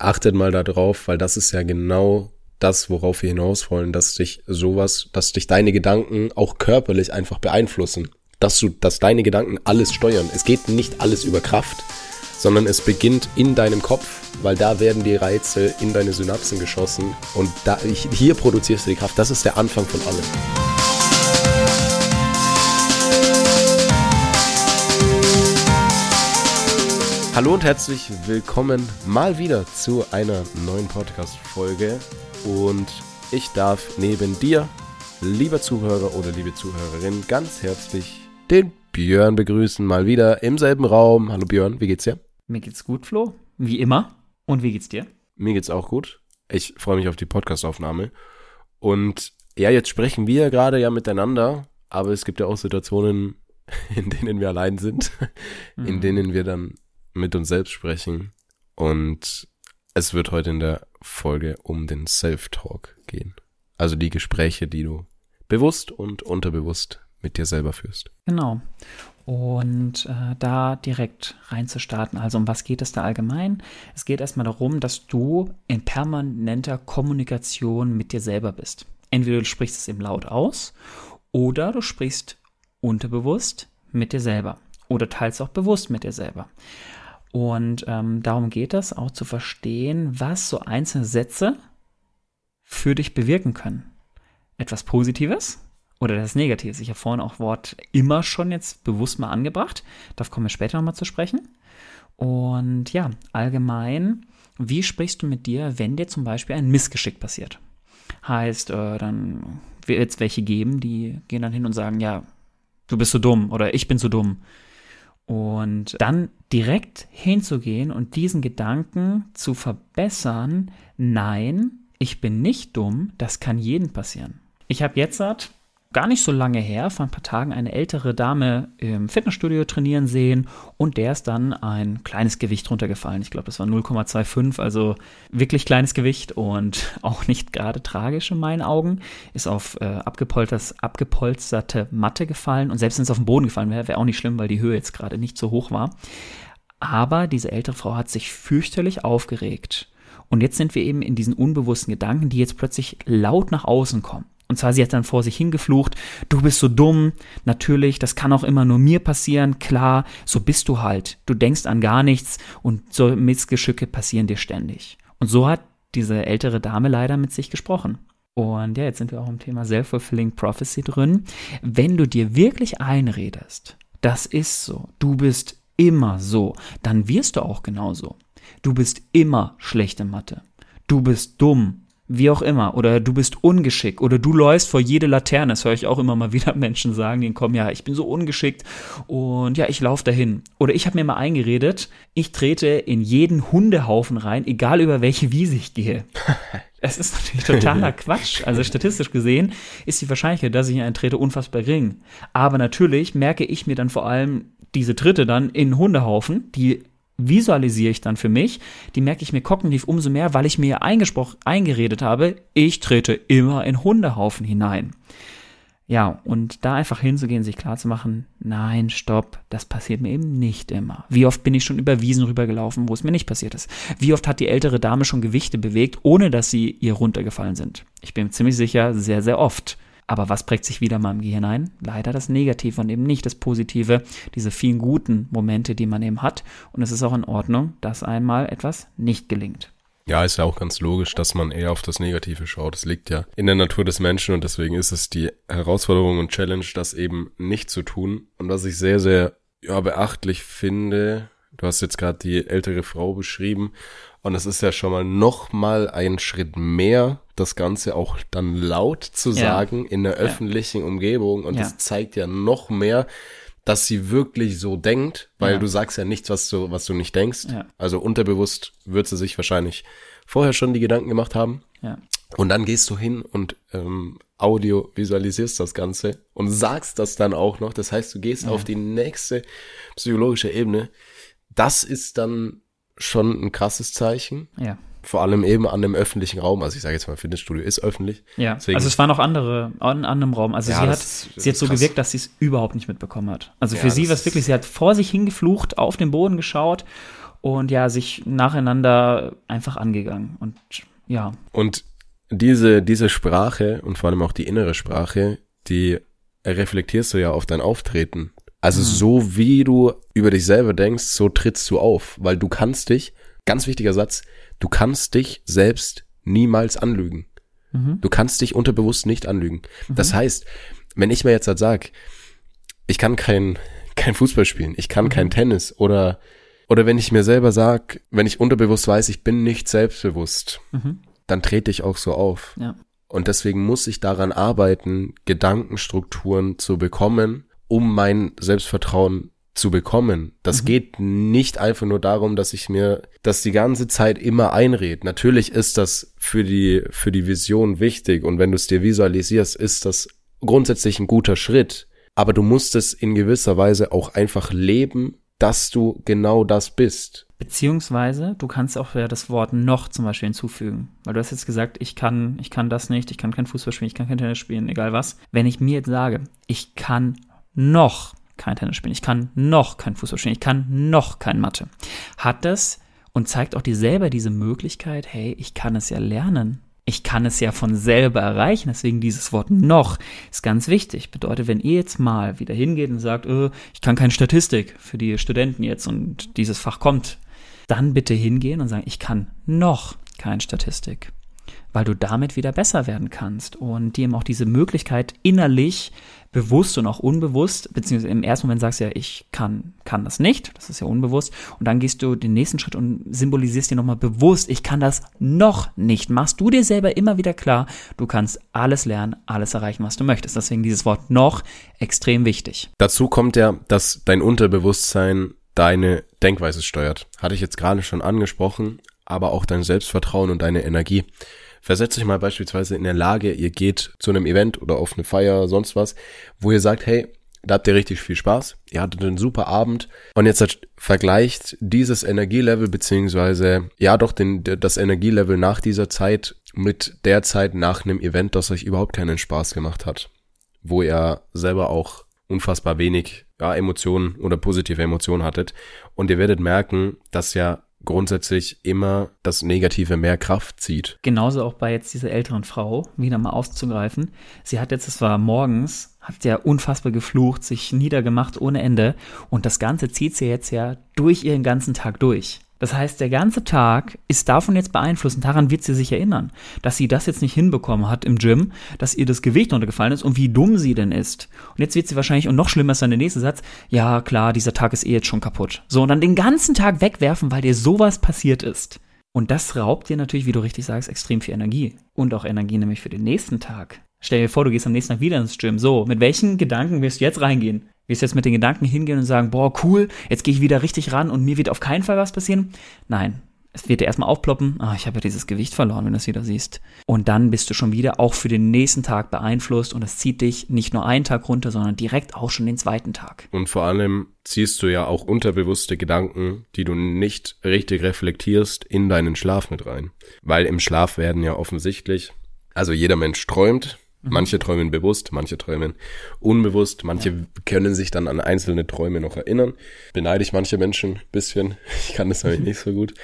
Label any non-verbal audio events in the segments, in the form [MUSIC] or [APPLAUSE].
achtet mal darauf, weil das ist ja genau das, worauf wir hinaus wollen, dass dich sowas, dass dich deine Gedanken auch körperlich einfach beeinflussen. Dass du, dass deine Gedanken alles steuern. Es geht nicht alles über Kraft, sondern es beginnt in deinem Kopf, weil da werden die Reize in deine Synapsen geschossen und da, hier produzierst du die Kraft. Das ist der Anfang von allem. Hallo und herzlich willkommen mal wieder zu einer neuen Podcast-Folge. Und ich darf neben dir, lieber Zuhörer oder liebe Zuhörerin, ganz herzlich den Björn begrüßen. Mal wieder im selben Raum. Hallo Björn, wie geht's dir? Mir geht's gut, Flo. Wie immer. Und wie geht's dir? Mir geht's auch gut. Ich freue mich auf die Podcastaufnahme. Und ja, jetzt sprechen wir gerade ja miteinander, aber es gibt ja auch Situationen, [LAUGHS] in denen wir allein sind, in mhm. denen wir dann mit uns selbst sprechen. Und es wird heute in der Folge um den Self-Talk gehen. Also die Gespräche, die du bewusst und unterbewusst mit dir selber führst. Genau. Und äh, da direkt reinzustarten. Also um was geht es da allgemein? Es geht erstmal darum, dass du in permanenter Kommunikation mit dir selber bist. Entweder du sprichst es eben laut aus oder du sprichst unterbewusst mit dir selber oder teils auch bewusst mit dir selber. Und ähm, darum geht es, auch zu verstehen, was so einzelne Sätze für dich bewirken können. Etwas Positives oder etwas Negatives. Ich habe vorhin auch Wort immer schon jetzt bewusst mal angebracht. Darauf kommen wir später nochmal zu sprechen. Und ja, allgemein, wie sprichst du mit dir, wenn dir zum Beispiel ein Missgeschick passiert? Heißt, äh, dann wird es welche geben, die gehen dann hin und sagen, ja, du bist so dumm oder ich bin so dumm und dann direkt hinzugehen und diesen Gedanken zu verbessern, nein, ich bin nicht dumm, das kann jedem passieren. Ich habe jetzt gar nicht so lange her, vor ein paar Tagen, eine ältere Dame im Fitnessstudio trainieren sehen und der ist dann ein kleines Gewicht runtergefallen. Ich glaube, das war 0,25, also wirklich kleines Gewicht und [LAUGHS] auch nicht gerade tragisch in meinen Augen. Ist auf äh, abgepolsterte Matte gefallen und selbst wenn es auf den Boden gefallen wäre, wäre auch nicht schlimm, weil die Höhe jetzt gerade nicht so hoch war. Aber diese ältere Frau hat sich fürchterlich aufgeregt. Und jetzt sind wir eben in diesen unbewussten Gedanken, die jetzt plötzlich laut nach außen kommen. Und zwar, sie hat dann vor sich hingeflucht, du bist so dumm, natürlich, das kann auch immer nur mir passieren, klar, so bist du halt. Du denkst an gar nichts und so Missgeschicke passieren dir ständig. Und so hat diese ältere Dame leider mit sich gesprochen. Und ja, jetzt sind wir auch im Thema Self-Fulfilling Prophecy drin. Wenn du dir wirklich einredest, das ist so, du bist immer so, dann wirst du auch genauso. Du bist immer schlechte Mathe. Du bist dumm wie auch immer, oder du bist ungeschickt, oder du läufst vor jede Laterne, das höre ich auch immer mal [LAUGHS] wieder Menschen sagen, die kommen, ja, ich bin so ungeschickt und ja, ich laufe dahin. Oder ich habe mir mal eingeredet, ich trete in jeden Hundehaufen rein, egal über welche Wiese ich gehe. [LAUGHS] Es ist natürlich totaler [LAUGHS] Quatsch. Also statistisch gesehen ist die Wahrscheinlichkeit, dass ich in einen trete, unfassbar gering. Aber natürlich merke ich mir dann vor allem diese Tritte dann in Hundehaufen, die visualisiere ich dann für mich, die merke ich mir kognitiv umso mehr, weil ich mir eingeredet habe, ich trete immer in Hundehaufen hinein. Ja, und da einfach hinzugehen, sich klarzumachen, nein, stopp, das passiert mir eben nicht immer. Wie oft bin ich schon über Wiesen rübergelaufen, wo es mir nicht passiert ist? Wie oft hat die ältere Dame schon Gewichte bewegt, ohne dass sie ihr runtergefallen sind? Ich bin ziemlich sicher, sehr, sehr oft. Aber was prägt sich wieder mal im Gehirn ein? Leider das Negative und eben nicht das Positive, diese vielen guten Momente, die man eben hat. Und es ist auch in Ordnung, dass einmal etwas nicht gelingt. Ja, ist ja auch ganz logisch, dass man eher auf das Negative schaut. Das liegt ja in der Natur des Menschen und deswegen ist es die Herausforderung und Challenge, das eben nicht zu tun. Und was ich sehr, sehr ja, beachtlich finde, du hast jetzt gerade die ältere Frau beschrieben und es ist ja schon mal noch mal ein Schritt mehr, das Ganze auch dann laut zu sagen ja. in der öffentlichen ja. Umgebung. Und ja. das zeigt ja noch mehr, dass sie wirklich so denkt, weil du sagst ja nichts, was du, was du nicht denkst. Also unterbewusst wird sie sich wahrscheinlich vorher schon die Gedanken gemacht haben. Und dann gehst du hin und ähm, Audio visualisierst das Ganze und sagst das dann auch noch. Das heißt, du gehst auf die nächste psychologische Ebene. Das ist dann schon ein krasses Zeichen. Ja. Vor allem eben an dem öffentlichen Raum. Also ich sage jetzt mal, Fitnessstudio ist öffentlich. Ja. Deswegen, also es waren auch andere an, an einem Raum. Also ja, sie hat, sie hat so krass. gewirkt, dass sie es überhaupt nicht mitbekommen hat. Also für ja, sie war es wirklich, sie hat vor sich hingeflucht, auf den Boden geschaut und ja, sich nacheinander einfach angegangen. Und ja. Und diese, diese Sprache und vor allem auch die innere Sprache, die reflektierst du ja auf dein Auftreten. Also mhm. so wie du über dich selber denkst, so trittst du auf, weil du kannst dich, ganz wichtiger Satz, du kannst dich selbst niemals anlügen. Mhm. Du kannst dich unterbewusst nicht anlügen. Mhm. Das heißt, wenn ich mir jetzt halt sag, ich kann kein, [LAUGHS] kein Fußball spielen, ich kann kein mhm. Tennis oder, oder wenn ich mir selber sag, wenn ich unterbewusst weiß, ich bin nicht selbstbewusst, mhm. dann trete ich auch so auf. Ja. Und deswegen muss ich daran arbeiten, Gedankenstrukturen zu bekommen, um mein Selbstvertrauen zu bekommen. Das mhm. geht nicht einfach nur darum, dass ich mir das die ganze Zeit immer einrede. Natürlich ist das für die, für die Vision wichtig und wenn du es dir visualisierst, ist das grundsätzlich ein guter Schritt. Aber du musst es in gewisser Weise auch einfach leben, dass du genau das bist. Beziehungsweise, du kannst auch ja das Wort noch zum Beispiel hinzufügen. Weil du hast jetzt gesagt, ich kann, ich kann das nicht, ich kann kein Fußball spielen, ich kann kein Tennis spielen, egal was. Wenn ich mir jetzt sage, ich kann noch kein Tennis spielen, ich kann noch kein Fußball spielen, ich kann noch kein Mathe, hat das und zeigt auch dir selber diese Möglichkeit, hey, ich kann es ja lernen. Ich kann es ja von selber erreichen, deswegen dieses Wort noch ist ganz wichtig. Bedeutet, wenn ihr jetzt mal wieder hingeht und sagt, äh, ich kann keine Statistik für die Studenten jetzt und dieses Fach kommt, dann bitte hingehen und sagen, ich kann noch keine Statistik weil du damit wieder besser werden kannst und dir eben auch diese Möglichkeit innerlich bewusst und auch unbewusst, beziehungsweise im ersten Moment sagst du ja, ich kann, kann das nicht, das ist ja unbewusst, und dann gehst du den nächsten Schritt und symbolisierst dir nochmal bewusst, ich kann das noch nicht. Machst du dir selber immer wieder klar, du kannst alles lernen, alles erreichen, was du möchtest. Deswegen dieses Wort noch extrem wichtig. Dazu kommt ja, dass dein Unterbewusstsein deine Denkweise steuert. Hatte ich jetzt gerade schon angesprochen, aber auch dein Selbstvertrauen und deine Energie. Versetzt euch mal beispielsweise in der Lage, ihr geht zu einem Event oder auf eine Feier, sonst was, wo ihr sagt, hey, da habt ihr richtig viel Spaß, ihr hattet einen super Abend und jetzt vergleicht dieses Energielevel beziehungsweise ja doch den, das Energielevel nach dieser Zeit mit der Zeit nach einem Event, das euch überhaupt keinen Spaß gemacht hat, wo ihr selber auch unfassbar wenig ja, Emotionen oder positive Emotionen hattet. Und ihr werdet merken, dass ja grundsätzlich immer das Negative mehr Kraft zieht. Genauso auch bei jetzt dieser älteren Frau, wieder mal auszugreifen. Sie hat jetzt, es war morgens, hat ja unfassbar geflucht, sich niedergemacht ohne Ende und das Ganze zieht sie jetzt ja durch ihren ganzen Tag durch. Das heißt, der ganze Tag ist davon jetzt beeinflusst und daran wird sie sich erinnern, dass sie das jetzt nicht hinbekommen hat im Gym, dass ihr das Gewicht runtergefallen ist und wie dumm sie denn ist. Und jetzt wird sie wahrscheinlich, und noch schlimmer ist dann der nächste Satz, ja klar, dieser Tag ist eh jetzt schon kaputt. So, und dann den ganzen Tag wegwerfen, weil dir sowas passiert ist. Und das raubt dir natürlich, wie du richtig sagst, extrem viel Energie. Und auch Energie nämlich für den nächsten Tag. Stell dir vor, du gehst am nächsten Tag wieder ins Gym. So, mit welchen Gedanken wirst du jetzt reingehen? Wirst jetzt mit den Gedanken hingehen und sagen, boah, cool, jetzt gehe ich wieder richtig ran und mir wird auf keinen Fall was passieren? Nein. Es wird dir erstmal aufploppen, ah, ich habe ja dieses Gewicht verloren, wenn du es wieder siehst. Und dann bist du schon wieder auch für den nächsten Tag beeinflusst und es zieht dich nicht nur einen Tag runter, sondern direkt auch schon den zweiten Tag. Und vor allem ziehst du ja auch unterbewusste Gedanken, die du nicht richtig reflektierst, in deinen Schlaf mit rein. Weil im Schlaf werden ja offensichtlich, also jeder Mensch träumt, Mhm. Manche träumen bewusst, manche träumen unbewusst, manche ja. können sich dann an einzelne Träume noch erinnern. Beneide ich manche Menschen ein bisschen. [LAUGHS] Ich kann das nämlich [LAUGHS] nicht so gut.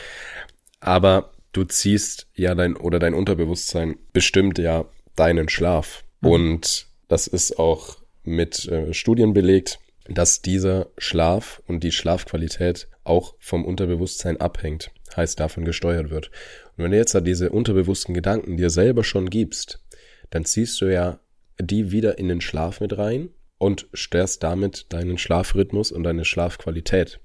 Aber du ziehst ja dein oder dein Unterbewusstsein bestimmt ja deinen Schlaf. Mhm. Und das ist auch mit äh, Studien belegt, dass dieser Schlaf und die Schlafqualität auch vom Unterbewusstsein abhängt, heißt davon gesteuert wird. Und wenn du jetzt da diese unterbewussten Gedanken dir selber schon gibst, dann ziehst du ja die wieder in den Schlaf mit rein und störst damit deinen Schlafrhythmus und deine Schlafqualität.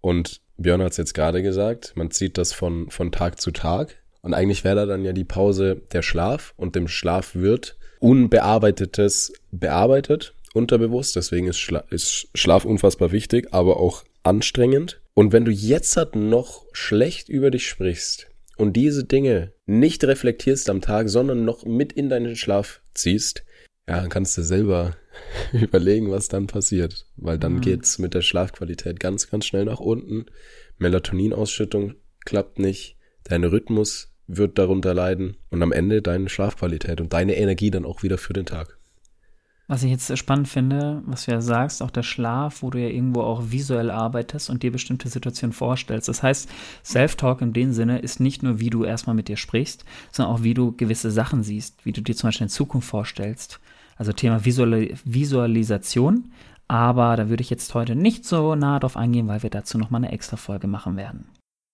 Und Björn hat es jetzt gerade gesagt, man zieht das von, von Tag zu Tag. Und eigentlich wäre da dann ja die Pause der Schlaf und dem Schlaf wird Unbearbeitetes bearbeitet, unterbewusst. Deswegen ist, Schla ist Schlaf unfassbar wichtig, aber auch anstrengend. Und wenn du jetzt halt noch schlecht über dich sprichst, und diese Dinge nicht reflektierst am Tag, sondern noch mit in deinen Schlaf ziehst, ja, dann kannst du selber [LAUGHS] überlegen, was dann passiert. Weil dann mhm. geht's mit der Schlafqualität ganz, ganz schnell nach unten. Melatoninausschüttung klappt nicht. Dein Rhythmus wird darunter leiden und am Ende deine Schlafqualität und deine Energie dann auch wieder für den Tag. Was ich jetzt spannend finde, was du ja sagst, auch der Schlaf, wo du ja irgendwo auch visuell arbeitest und dir bestimmte Situationen vorstellst. Das heißt, Self-Talk in dem Sinne ist nicht nur, wie du erstmal mit dir sprichst, sondern auch, wie du gewisse Sachen siehst, wie du dir zum Beispiel in Zukunft vorstellst. Also Thema Visual Visualisation. Aber da würde ich jetzt heute nicht so nah drauf eingehen, weil wir dazu nochmal eine extra Folge machen werden.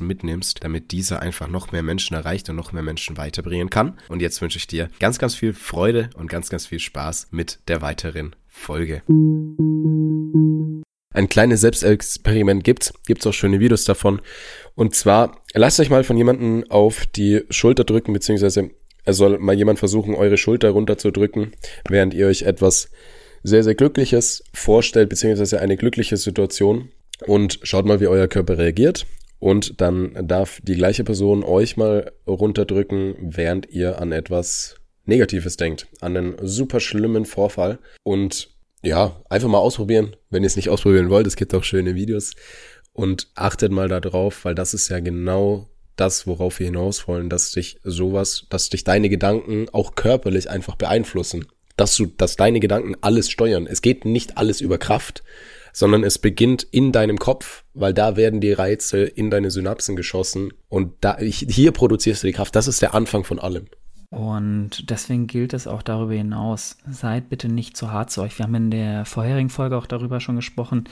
mitnimmst, damit dieser einfach noch mehr Menschen erreicht und noch mehr Menschen weiterbringen kann. Und jetzt wünsche ich dir ganz, ganz viel Freude und ganz, ganz viel Spaß mit der weiteren Folge. Ein kleines Selbstexperiment gibt's, gibt's auch schöne Videos davon. Und zwar lasst euch mal von jemandem auf die Schulter drücken, beziehungsweise er soll mal jemand versuchen, eure Schulter runterzudrücken, während ihr euch etwas sehr, sehr Glückliches vorstellt, beziehungsweise eine glückliche Situation. Und schaut mal, wie euer Körper reagiert. Und dann darf die gleiche Person euch mal runterdrücken, während ihr an etwas Negatives denkt, an einen super schlimmen Vorfall. Und ja, einfach mal ausprobieren, wenn ihr es nicht ausprobieren wollt. Es gibt auch schöne Videos. Und achtet mal darauf, weil das ist ja genau das, worauf wir hinaus wollen, dass dich sowas, dass dich deine Gedanken auch körperlich einfach beeinflussen. Dass du, dass deine Gedanken alles steuern. Es geht nicht alles über Kraft, sondern es beginnt in deinem Kopf, weil da werden die Reize in deine Synapsen geschossen und da, hier produzierst du die Kraft. Das ist der Anfang von allem. Und deswegen gilt es auch darüber hinaus, seid bitte nicht zu hart zu euch. Wir haben in der vorherigen Folge auch darüber schon gesprochen,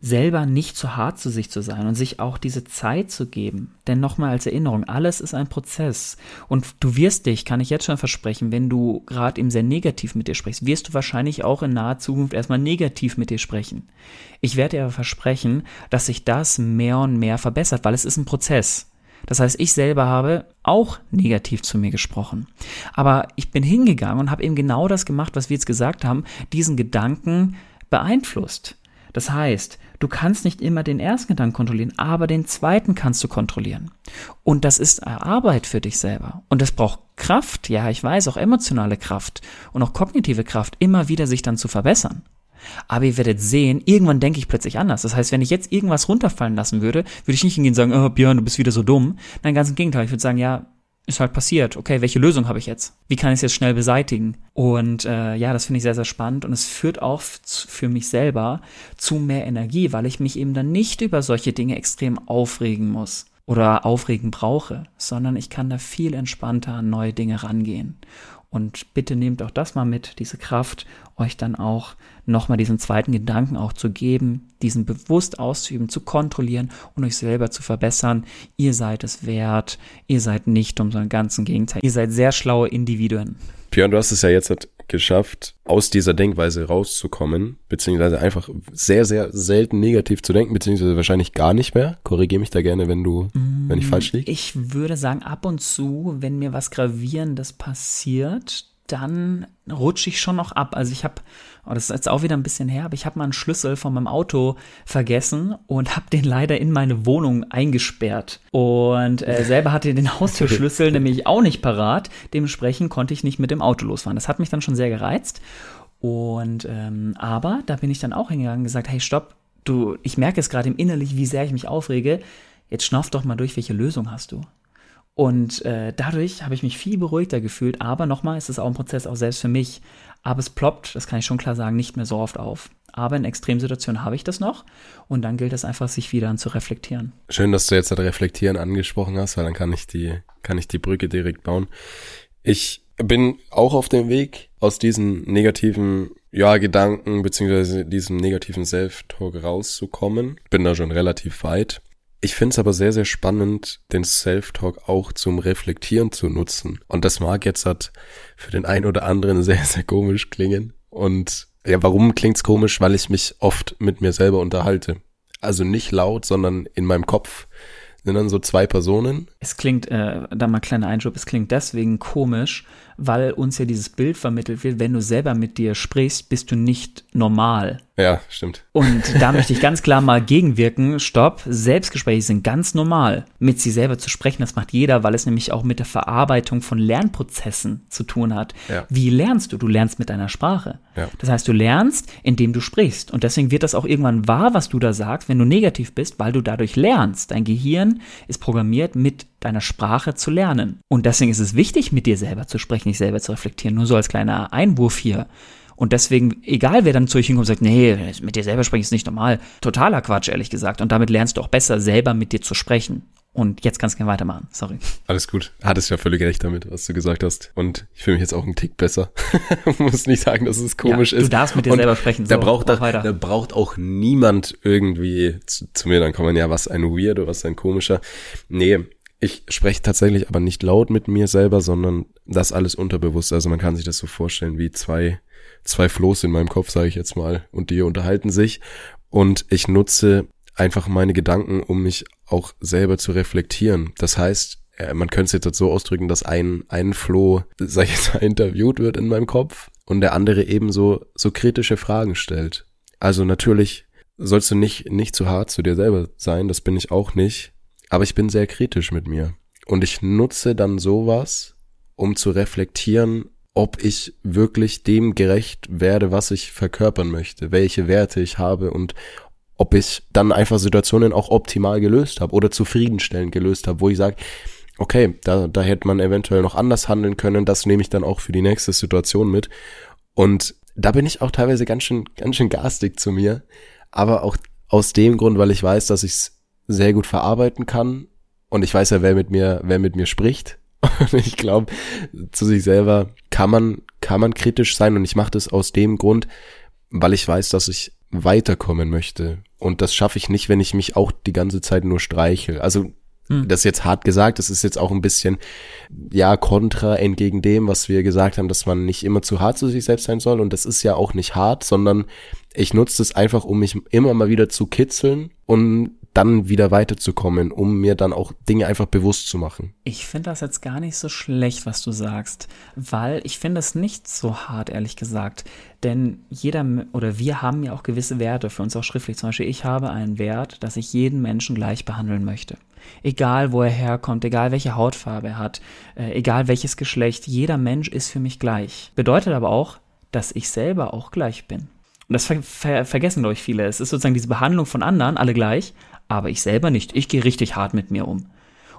selber nicht zu hart zu sich zu sein und sich auch diese Zeit zu geben. Denn nochmal als Erinnerung, alles ist ein Prozess. Und du wirst dich, kann ich jetzt schon versprechen, wenn du gerade eben sehr negativ mit dir sprichst, wirst du wahrscheinlich auch in naher Zukunft erstmal negativ mit dir sprechen. Ich werde dir aber versprechen, dass sich das mehr und mehr verbessert, weil es ist ein Prozess. Das heißt, ich selber habe auch negativ zu mir gesprochen. Aber ich bin hingegangen und habe eben genau das gemacht, was wir jetzt gesagt haben, diesen Gedanken beeinflusst. Das heißt, du kannst nicht immer den ersten Gedanken kontrollieren, aber den zweiten kannst du kontrollieren. Und das ist Arbeit für dich selber. Und es braucht Kraft, ja, ich weiß, auch emotionale Kraft und auch kognitive Kraft, immer wieder sich dann zu verbessern. Aber ihr werdet sehen, irgendwann denke ich plötzlich anders. Das heißt, wenn ich jetzt irgendwas runterfallen lassen würde, würde ich nicht hingehen und sagen, oh Björn, du bist wieder so dumm. Nein, ganz im Gegenteil. Ich würde sagen, ja, ist halt passiert. Okay, welche Lösung habe ich jetzt? Wie kann ich es jetzt schnell beseitigen? Und äh, ja, das finde ich sehr, sehr spannend und es führt auch für mich selber zu mehr Energie, weil ich mich eben dann nicht über solche Dinge extrem aufregen muss oder aufregen brauche, sondern ich kann da viel entspannter an neue Dinge rangehen. Und bitte nehmt auch das mal mit, diese Kraft, euch dann auch nochmal diesen zweiten Gedanken auch zu geben, diesen bewusst auszuüben, zu kontrollieren und euch selber zu verbessern. Ihr seid es wert, ihr seid nicht um so einen ganzen Gegenteil. Ihr seid sehr schlaue Individuen. Björn, du hast es ja jetzt geschafft, aus dieser Denkweise rauszukommen, beziehungsweise einfach sehr, sehr selten negativ zu denken, beziehungsweise wahrscheinlich gar nicht mehr. Korrigiere mich da gerne, wenn du, mm, wenn ich falsch liege. Ich würde sagen, ab und zu, wenn mir was Gravierendes passiert, dann rutsche ich schon noch ab. Also ich habe, oh, das ist jetzt auch wieder ein bisschen her, aber ich habe mal einen Schlüssel von meinem Auto vergessen und habe den leider in meine Wohnung eingesperrt. Und äh, selber hatte den Haustürschlüssel [LAUGHS] nämlich auch nicht parat. Dementsprechend konnte ich nicht mit dem Auto losfahren. Das hat mich dann schon sehr gereizt. Und ähm, aber da bin ich dann auch hingegangen und gesagt, hey, stopp, du, ich merke es gerade im Innerlich, wie sehr ich mich aufrege. Jetzt schnauf doch mal durch, welche Lösung hast du? Und äh, dadurch habe ich mich viel beruhigter gefühlt. Aber nochmal, es ist auch ein Prozess, auch selbst für mich. Aber es ploppt, das kann ich schon klar sagen, nicht mehr so oft auf. Aber in Extremsituationen habe ich das noch. Und dann gilt es einfach, sich wieder an zu reflektieren. Schön, dass du jetzt das Reflektieren angesprochen hast, weil dann kann ich die, kann ich die Brücke direkt bauen. Ich bin auch auf dem Weg, aus diesen negativen ja, Gedanken beziehungsweise diesem negativen Self-Talk rauszukommen. Bin da schon relativ weit. Ich finde es aber sehr, sehr spannend, den Self-Talk auch zum Reflektieren zu nutzen. Und das mag jetzt halt für den einen oder anderen [LAUGHS] sehr, sehr komisch klingen. Und ja, warum klingt's komisch? Weil ich mich oft mit mir selber unterhalte. Also nicht laut, sondern in meinem Kopf sind dann so zwei Personen. Es klingt, äh, da mal kleiner Einschub, es klingt deswegen komisch, weil uns ja dieses Bild vermittelt wird, wenn du selber mit dir sprichst, bist du nicht normal. Ja, stimmt. Und da möchte ich ganz klar mal gegenwirken. Stopp. Selbstgespräche sind ganz normal. Mit sich selber zu sprechen, das macht jeder, weil es nämlich auch mit der Verarbeitung von Lernprozessen zu tun hat. Ja. Wie lernst du? Du lernst mit deiner Sprache. Ja. Das heißt, du lernst, indem du sprichst. Und deswegen wird das auch irgendwann wahr, was du da sagst, wenn du negativ bist, weil du dadurch lernst. Dein Gehirn ist programmiert, mit deiner Sprache zu lernen. Und deswegen ist es wichtig, mit dir selber zu sprechen, dich selber zu reflektieren. Nur so als kleiner Einwurf hier. Und deswegen, egal wer dann zu euch hinkommt und sagt, nee, mit dir selber sprechen ist nicht normal. Totaler Quatsch, ehrlich gesagt. Und damit lernst du auch besser, selber mit dir zu sprechen. Und jetzt kannst du gerne weitermachen. Sorry. Alles gut. Hattest ja völlig recht damit, was du gesagt hast. Und ich fühle mich jetzt auch einen Tick besser. [LAUGHS] Muss nicht sagen, dass es komisch ja, ist. Du darfst mit dir Und selber sprechen. da So, braucht mach da, weiter. da braucht auch niemand irgendwie zu, zu mir dann kommen, ja, was ein Weirdo, was ein komischer. Nee, ich spreche tatsächlich aber nicht laut mit mir selber, sondern das alles unterbewusst. Also man kann sich das so vorstellen wie zwei, zwei Floß in meinem Kopf, sage ich jetzt mal, und die unterhalten sich. Und ich nutze einfach meine Gedanken, um mich auch selber zu reflektieren. Das heißt, äh, man könnte es jetzt so ausdrücken, dass ein, ein Floh, sag ich jetzt mal, [LAUGHS] interviewt wird in meinem Kopf und der andere eben so, so kritische Fragen stellt. Also natürlich sollst du nicht, nicht zu hart zu dir selber sein, das bin ich auch nicht, aber ich bin sehr kritisch mit mir. Und ich nutze dann sowas, um zu reflektieren, ob ich wirklich dem gerecht werde, was ich verkörpern möchte, welche Werte ich habe und ob ich dann einfach Situationen auch optimal gelöst habe oder zufriedenstellend gelöst habe, wo ich sage, okay, da, da hätte man eventuell noch anders handeln können, das nehme ich dann auch für die nächste Situation mit. Und da bin ich auch teilweise ganz schön, ganz schön garstig zu mir, aber auch aus dem Grund, weil ich weiß, dass ich es sehr gut verarbeiten kann und ich weiß ja, wer mit mir, wer mit mir spricht. [LAUGHS] Und ich glaube, zu sich selber kann man, kann man kritisch sein und ich mache das aus dem Grund, weil ich weiß, dass ich weiterkommen möchte. Und das schaffe ich nicht, wenn ich mich auch die ganze Zeit nur streichel. Also Hm. das ist jetzt hart gesagt, das ist jetzt auch ein bisschen, ja, kontra entgegen dem, was wir gesagt haben, dass man nicht immer zu hart zu sich selbst sein soll. Und das ist ja auch nicht hart, sondern ich nutze das einfach, um mich immer mal wieder zu kitzeln und dann wieder weiterzukommen, um mir dann auch Dinge einfach bewusst zu machen. Ich finde das jetzt gar nicht so schlecht, was du sagst, weil ich finde es nicht so hart, ehrlich gesagt. Denn jeder oder wir haben ja auch gewisse Werte, für uns auch schriftlich. Zum Beispiel, ich habe einen Wert, dass ich jeden Menschen gleich behandeln möchte. Egal, wo er herkommt, egal welche Hautfarbe er hat, äh, egal welches Geschlecht, jeder Mensch ist für mich gleich. Bedeutet aber auch, dass ich selber auch gleich bin. Und das ver ver vergessen, glaube ich, viele. Es ist sozusagen diese Behandlung von anderen, alle gleich, aber ich selber nicht. Ich gehe richtig hart mit mir um.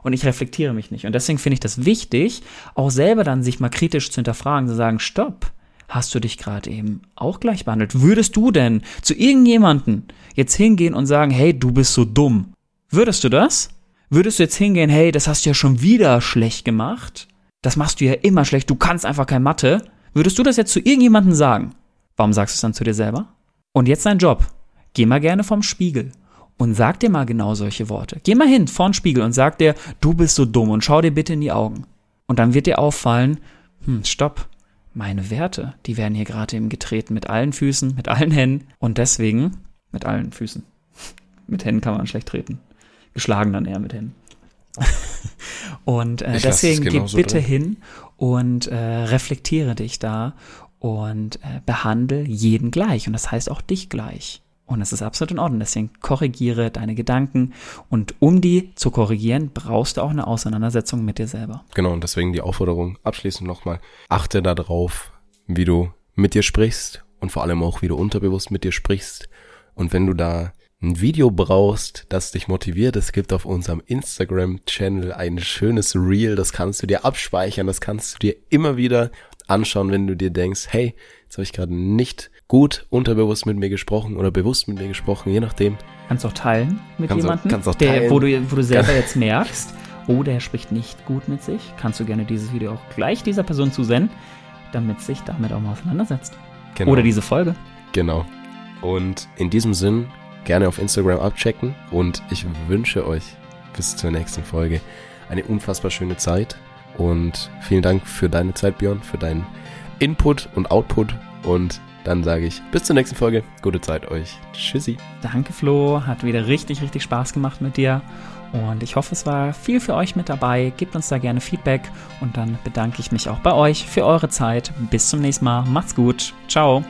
Und ich reflektiere mich nicht. Und deswegen finde ich das wichtig, auch selber dann sich mal kritisch zu hinterfragen, zu sagen, stopp, hast du dich gerade eben auch gleich behandelt? Würdest du denn zu irgendjemanden jetzt hingehen und sagen, hey, du bist so dumm? Würdest du das? Würdest du jetzt hingehen, hey, das hast du ja schon wieder schlecht gemacht? Das machst du ja immer schlecht, du kannst einfach kein Mathe. Würdest du das jetzt zu irgendjemandem sagen? Warum sagst du es dann zu dir selber? Und jetzt dein Job. Geh mal gerne vom Spiegel und sag dir mal genau solche Worte. Geh mal hin vor den Spiegel und sag dir, du bist so dumm und schau dir bitte in die Augen. Und dann wird dir auffallen, hm, stopp, meine Werte, die werden hier gerade eben getreten mit allen Füßen, mit allen Händen und deswegen mit allen Füßen. [LAUGHS] mit Händen kann man schlecht treten. Geschlagen dann eher mit Händen. [LAUGHS] und äh, deswegen geh bitte drin. hin und äh, reflektiere dich da und äh, behandle jeden gleich. Und das heißt auch dich gleich. Und das ist absolut in Ordnung. Deswegen korrigiere deine Gedanken. Und um die zu korrigieren, brauchst du auch eine Auseinandersetzung mit dir selber. Genau, und deswegen die Aufforderung abschließend nochmal. Achte darauf, wie du mit dir sprichst und vor allem auch, wie du unterbewusst mit dir sprichst. Und wenn du da ein Video brauchst, das dich motiviert, es gibt auf unserem Instagram-Channel ein schönes Reel, das kannst du dir abspeichern, das kannst du dir immer wieder anschauen, wenn du dir denkst, hey, jetzt habe ich gerade nicht gut unterbewusst mit mir gesprochen oder bewusst mit mir gesprochen, je nachdem. Kannst auch teilen mit Kannst auch- jemandem, kannst auch der, teilen. Wo, du, wo du selber jetzt merkst, oh, der spricht nicht gut mit sich. Kannst du gerne dieses Video auch gleich dieser Person zusenden, damit sich damit auch mal auseinandersetzt. Genau. Oder diese Folge. Genau. Und in diesem Sinn gerne auf Instagram abchecken und ich wünsche euch bis zur nächsten Folge eine unfassbar schöne Zeit und vielen Dank für deine Zeit, Björn, für deinen Input und Output und Dann sage ich bis zur nächsten Folge. Gute Zeit euch. Tschüssi. Danke, Flo. Hat wieder richtig, richtig Spaß gemacht mit dir. Und ich hoffe, es war viel für euch mit dabei. Gebt uns da gerne Feedback. Und dann bedanke ich mich auch bei euch für eure Zeit. Bis zum nächsten Mal. Macht's gut. Ciao.